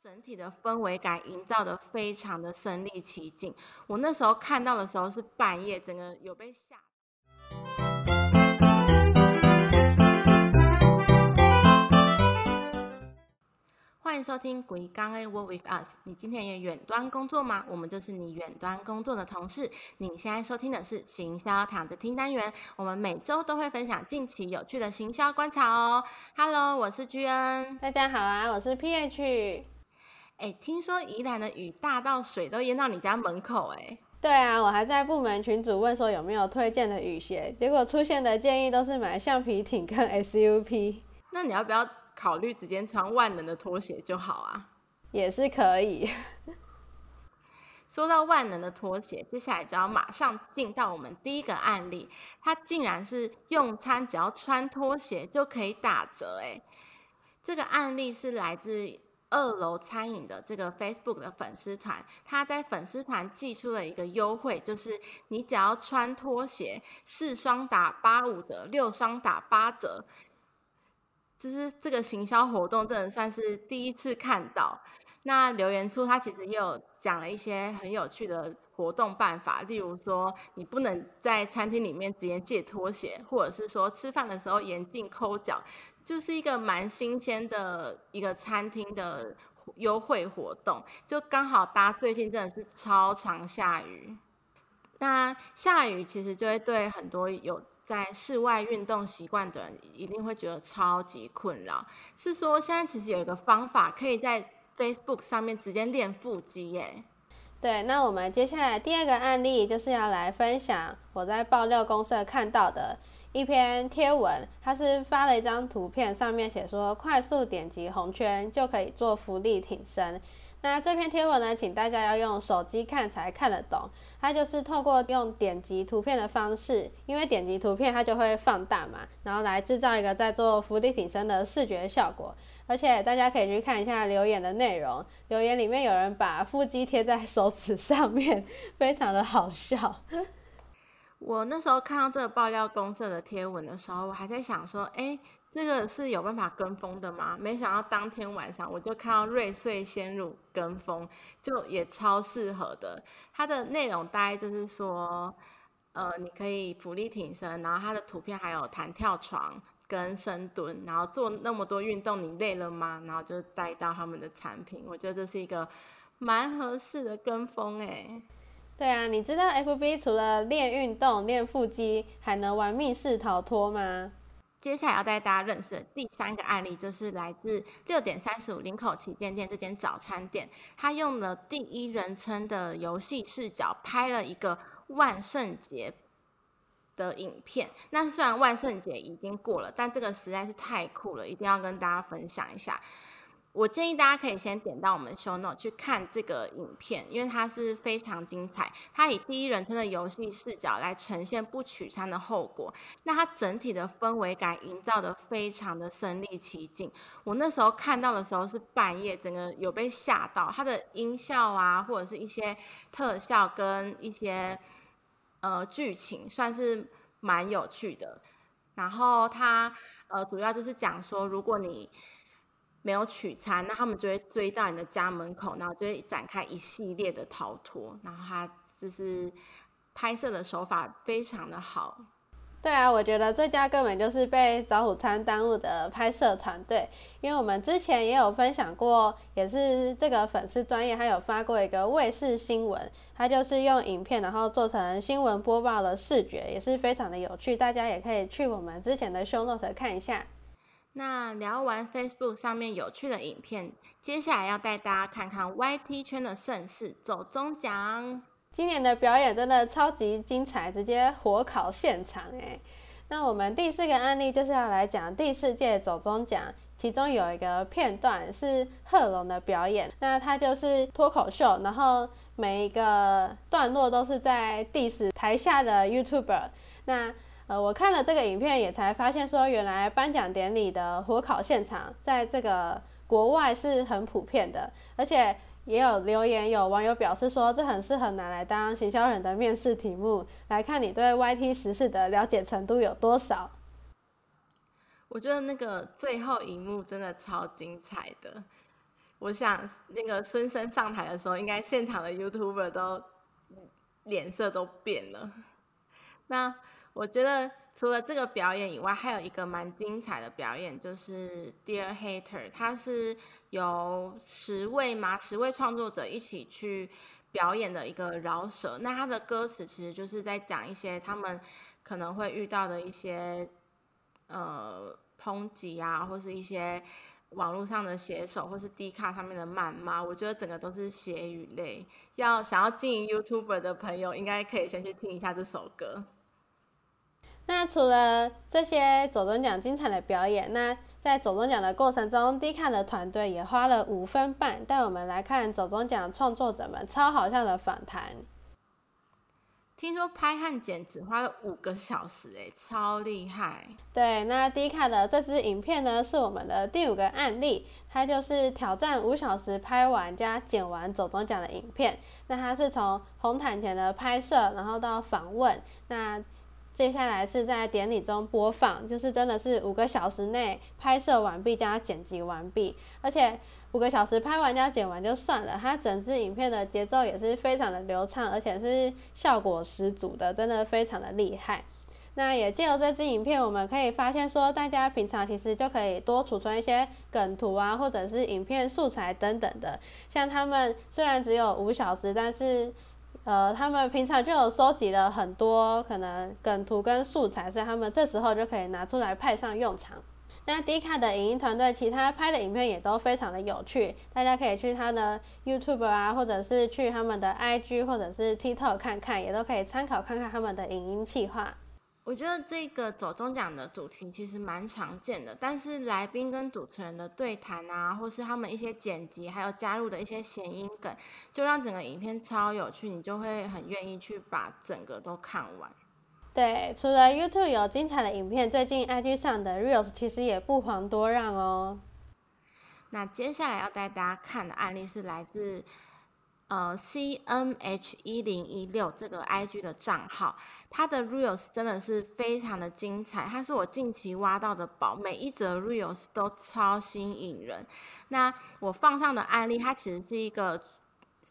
整体的氛围感营造的非常的身临其境。我那时候看到的时候是半夜，整个有被吓。欢迎收听《鬼刚 A Work with Us》。你今天也远端工作吗？我们就是你远端工作的同事。你现在收听的是行销躺着听单元。我们每周都会分享近期有趣的行销观察哦。Hello，我是 G N。大家好啊，我是 P H。哎，听说宜兰的雨大到水都淹到你家门口，哎。对啊，我还在部门群组问说有没有推荐的雨鞋，结果出现的建议都是买橡皮艇跟 S U P。那你要不要？考虑直接穿万能的拖鞋就好啊，也是可以。说到万能的拖鞋，接下来就要马上进到我们第一个案例，它竟然是用餐只要穿拖鞋就可以打折哎！这个案例是来自二楼餐饮的这个 Facebook 的粉丝团，他在粉丝团寄出了一个优惠，就是你只要穿拖鞋，四双打八五折，六双打八折。就是这个行销活动，真的算是第一次看到。那留言处他其实也有讲了一些很有趣的活动办法，例如说你不能在餐厅里面直接借拖鞋，或者是说吃饭的时候严禁抠脚，就是一个蛮新鲜的一个餐厅的优惠活动。就刚好搭最近真的是超常下雨，那下雨其实就会对很多有。在室外运动习惯的人一定会觉得超级困扰。是说现在其实有一个方法，可以在 Facebook 上面直接练腹肌耶。对，那我们接下来第二个案例就是要来分享我在爆料公社看到的一篇贴文，它是发了一张图片，上面写说快速点击红圈就可以做浮力挺身。那这篇贴文呢，请大家要用手机看才看得懂。它就是透过用点击图片的方式，因为点击图片它就会放大嘛，然后来制造一个在做伏地挺身的视觉效果。而且大家可以去看一下留言的内容，留言里面有人把腹肌贴在手指上面，非常的好笑。我那时候看到这个爆料公社的贴文的时候，我还在想说，哎。这个是有办法跟风的吗？没想到当天晚上我就看到瑞穗鲜乳跟风，就也超适合的。它的内容大概就是说，呃，你可以浮力挺身，然后它的图片还有弹跳床跟深蹲，然后做那么多运动，你累了吗？然后就带到他们的产品，我觉得这是一个蛮合适的跟风哎。对啊，你知道 FB 除了练运动、练腹肌，还能玩密室逃脱吗？接下来要带大家认识的第三个案例，就是来自六点三十五林口旗舰店这间早餐店，他用了第一人称的游戏视角拍了一个万圣节的影片。那虽然万圣节已经过了，但这个实在是太酷了，一定要跟大家分享一下。我建议大家可以先点到我们 show note 去看这个影片，因为它是非常精彩。它以第一人称的游戏视角来呈现不取餐的后果，那它整体的氛围感营造的非常的身临其境。我那时候看到的时候是半夜，整个有被吓到。它的音效啊，或者是一些特效跟一些呃剧情，算是蛮有趣的。然后它呃主要就是讲说，如果你没有取餐，那他们就会追到你的家门口，然后就会展开一系列的逃脱。然后他就是拍摄的手法非常的好。对啊，我觉得这家根本就是被早午餐耽误的拍摄团队。因为我们之前也有分享过，也是这个粉丝专业，他有发过一个卫视新闻，他就是用影片然后做成新闻播报的视觉，也是非常的有趣。大家也可以去我们之前的 show note 看一下。那聊完 Facebook 上面有趣的影片，接下来要带大家看看 YT 圈的盛事——走中奖。今年的表演真的超级精彩，直接火烤现场哎！那我们第四个案例就是要来讲第四届走中奖，其中有一个片段是贺龙的表演，那他就是脱口秀，然后每一个段落都是在 diss 台下的 YouTuber。那呃，我看了这个影片，也才发现说，原来颁奖典礼的火烤现场，在这个国外是很普遍的，而且也有留言，有网友表示说，这很适合拿来当行销人的面试题目，来看你对 YT 时事的了解程度有多少。我觉得那个最后一幕真的超精彩的，我想那个孙生上台的时候，应该现场的 YouTuber 都脸色都变了。那我觉得除了这个表演以外，还有一个蛮精彩的表演，就是 Dear Hater，他是由十位嘛十位创作者一起去表演的一个饶舌。那他的歌词其实就是在讲一些他们可能会遇到的一些呃抨击啊，或是一些。网络上的写手，或是 D 卡上面的谩骂，我觉得整个都是血与泪。要想要经营 YouTuber 的朋友，应该可以先去听一下这首歌。那除了这些走中奖精彩的表演，那在走中奖的过程中，D 卡的团队也花了五分半带我们来看走中奖创作者们超好笑的访谈。听说拍和剪只花了五个小时，哎，超厉害！对，那 D 卡的这支影片呢，是我们的第五个案例，它就是挑战五小时拍完加剪完走中奖的影片。那它是从红毯前的拍摄，然后到访问，那接下来是在典礼中播放，就是真的是五个小时内拍摄完毕加剪辑完毕，而且。五个小时拍完加剪完就算了，它整支影片的节奏也是非常的流畅，而且是效果十足的，真的非常的厉害。那也借由这支影片，我们可以发现说，大家平常其实就可以多储存一些梗图啊，或者是影片素材等等的。像他们虽然只有五小时，但是呃，他们平常就有收集了很多可能梗图跟素材，所以他们这时候就可以拿出来派上用场。那 D 卡的影音团队，其他拍的影片也都非常的有趣，大家可以去他的 YouTube 啊，或者是去他们的 IG 或者是 TikTok 看看，也都可以参考看看他们的影音企划。我觉得这个走中奖的主题其实蛮常见的，但是来宾跟主持人的对谈啊，或是他们一些剪辑，还有加入的一些谐音梗，就让整个影片超有趣，你就会很愿意去把整个都看完。对，除了 YouTube 有精彩的影片，最近 IG 上的 Reels 其实也不遑多让哦。那接下来要带大家看的案例是来自呃 CNH 一零一六这个 IG 的账号，它的 Reels 真的是非常的精彩，它是我近期挖到的宝，每一则 Reels 都超吸引人。那我放上的案例，它其实是一个。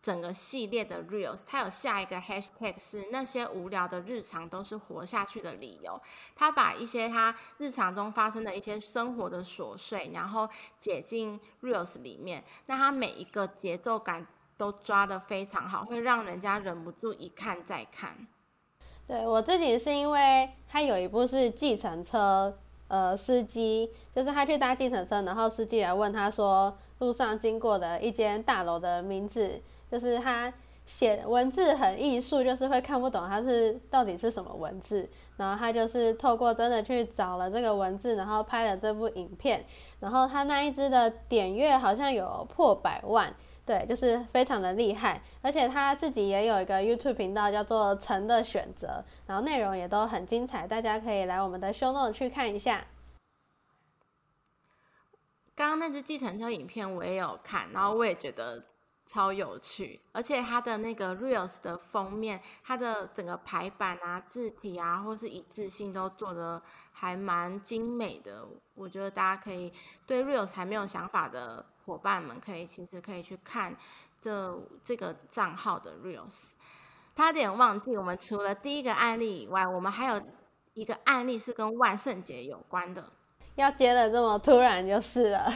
整个系列的 reels，它有下一个 hashtag 是那些无聊的日常都是活下去的理由。他把一些他日常中发生的一些生活的琐碎，然后解进 reels 里面。那他每一个节奏感都抓得非常好，会让人家忍不住一看再看。对我自己是因为他有一部是计程车，呃，司机就是他去搭计程车，然后司机来问他说路上经过的一间大楼的名字。就是他写文字很艺术，就是会看不懂他是到底是什么文字，然后他就是透过真的去找了这个文字，然后拍了这部影片，然后他那一支的点阅好像有破百万，对，就是非常的厉害，而且他自己也有一个 YouTube 频道叫做“陈的选择”，然后内容也都很精彩，大家可以来我们的 Show Note 去看一下。刚刚那只计程车影片我也有看，然后我也觉得。超有趣，而且它的那个 reels 的封面，它的整个排版啊、字体啊，或是一致性都做的还蛮精美的。我觉得大家可以对 reels 还没有想法的伙伴们，可以其实可以去看这这个账号的 reels。差点忘记，我们除了第一个案例以外，我们还有一个案例是跟万圣节有关的。要接的这么突然就是了。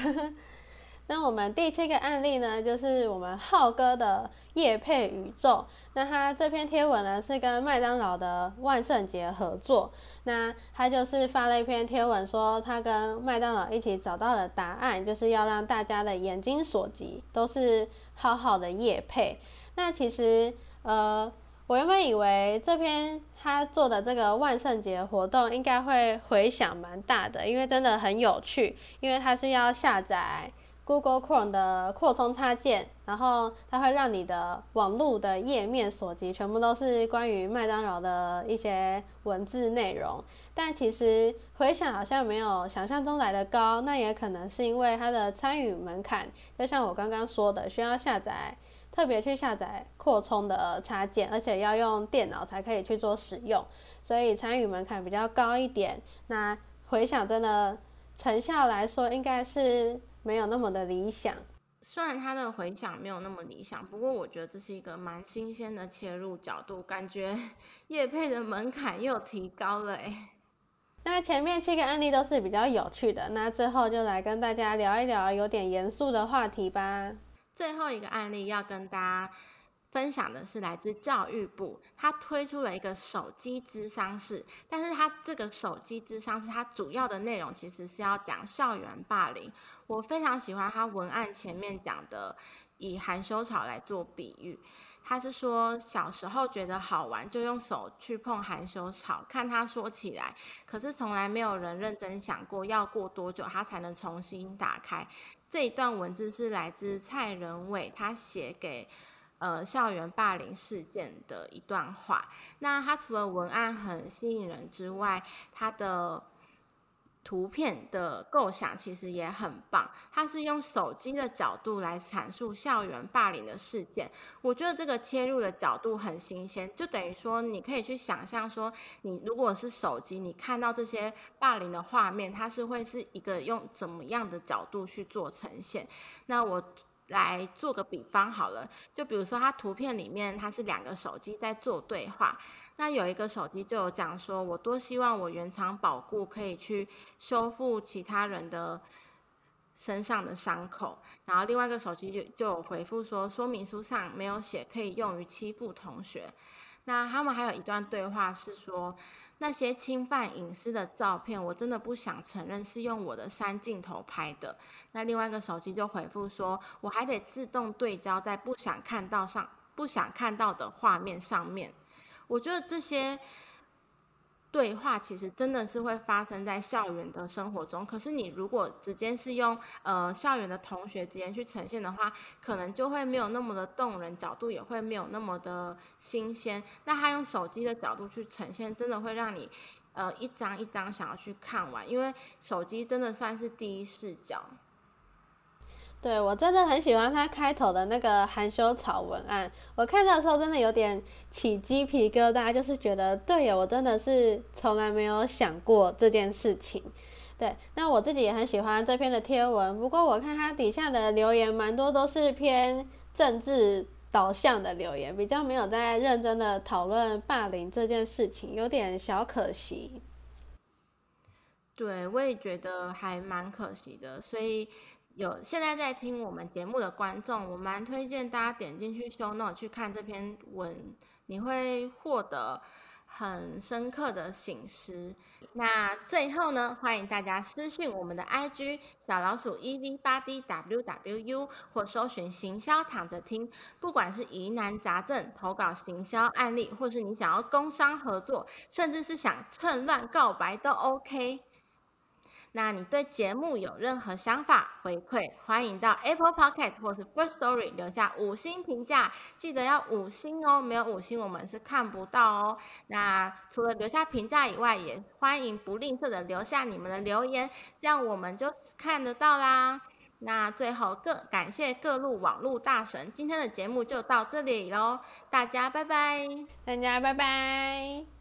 那我们第七个案例呢，就是我们浩哥的叶配宇宙。那他这篇贴文呢，是跟麦当劳的万圣节合作。那他就是发了一篇贴文，说他跟麦当劳一起找到了答案，就是要让大家的眼睛所及都是好好的叶配。那其实，呃，我原本以为这篇他做的这个万圣节活动应该会回响蛮大的，因为真的很有趣，因为它是要下载。Google Chrome 的扩充插件，然后它会让你的网络的页面所及全部都是关于麦当劳的一些文字内容，但其实回想好像没有想象中来的高，那也可能是因为它的参与门槛，就像我刚刚说的，需要下载特别去下载扩充的插件，而且要用电脑才可以去做使用，所以参与门槛比较高一点。那回想真的成效来说，应该是。没有那么的理想。虽然它的回响没有那么理想，不过我觉得这是一个蛮新鲜的切入角度，感觉 叶配的门槛又提高了哎。那前面七个案例都是比较有趣的，那最后就来跟大家聊一聊有点严肃的话题吧。最后一个案例要跟大家。分享的是来自教育部，他推出了一个手机智商室，但是他这个手机智商室，它主要的内容其实是要讲校园霸凌。我非常喜欢他文案前面讲的，以含羞草来做比喻，他是说小时候觉得好玩，就用手去碰含羞草，看它说起来，可是从来没有人认真想过要过多久它才能重新打开。这一段文字是来自蔡仁伟，他写给。呃，校园霸凌事件的一段话。那它除了文案很吸引人之外，它的图片的构想其实也很棒。它是用手机的角度来阐述校园霸凌的事件。我觉得这个切入的角度很新鲜，就等于说你可以去想象说，你如果是手机，你看到这些霸凌的画面，它是会是一个用怎么样的角度去做呈现？那我。来做个比方好了，就比如说它图片里面它是两个手机在做对话，那有一个手机就有讲说，我多希望我原厂保固可以去修复其他人的身上的伤口，然后另外一个手机就就有回复说，说明书上没有写可以用于欺负同学。那他们还有一段对话是说。那些侵犯隐私的照片，我真的不想承认是用我的三镜头拍的。那另外一个手机就回复说，我还得自动对焦在不想看到上不想看到的画面上面。我觉得这些。对话其实真的是会发生在校园的生活中，可是你如果直接是用呃校园的同学之间去呈现的话，可能就会没有那么的动人，角度也会没有那么的新鲜。那他用手机的角度去呈现，真的会让你呃一张一张想要去看完，因为手机真的算是第一视角。对我真的很喜欢他开头的那个含羞草文案，我看到的时候真的有点起鸡皮疙瘩，就是觉得对呀，我真的是从来没有想过这件事情。对，那我自己也很喜欢这篇的贴文，不过我看他底下的留言蛮多都是偏政治导向的留言，比较没有在认真的讨论霸凌这件事情，有点小可惜。对，我也觉得还蛮可惜的，所以。有现在在听我们节目的观众，我蛮推荐大家点进去 show note 去看这篇文，你会获得很深刻的醒思。那最后呢，欢迎大家私讯我们的 IG 小老鼠 E V 八 D W W U 或搜寻行销躺着听，不管是疑难杂症、投稿行销案例，或是你想要工商合作，甚至是想趁乱告白都 OK。那你对节目有任何想法回馈，欢迎到 Apple Podcast 或是 First Story 留下五星评价，记得要五星哦，没有五星我们是看不到哦。那除了留下评价以外，也欢迎不吝啬的留下你们的留言，这样我们就看得到啦。那最后各感谢各路网络大神，今天的节目就到这里喽，大家拜拜，大家拜拜。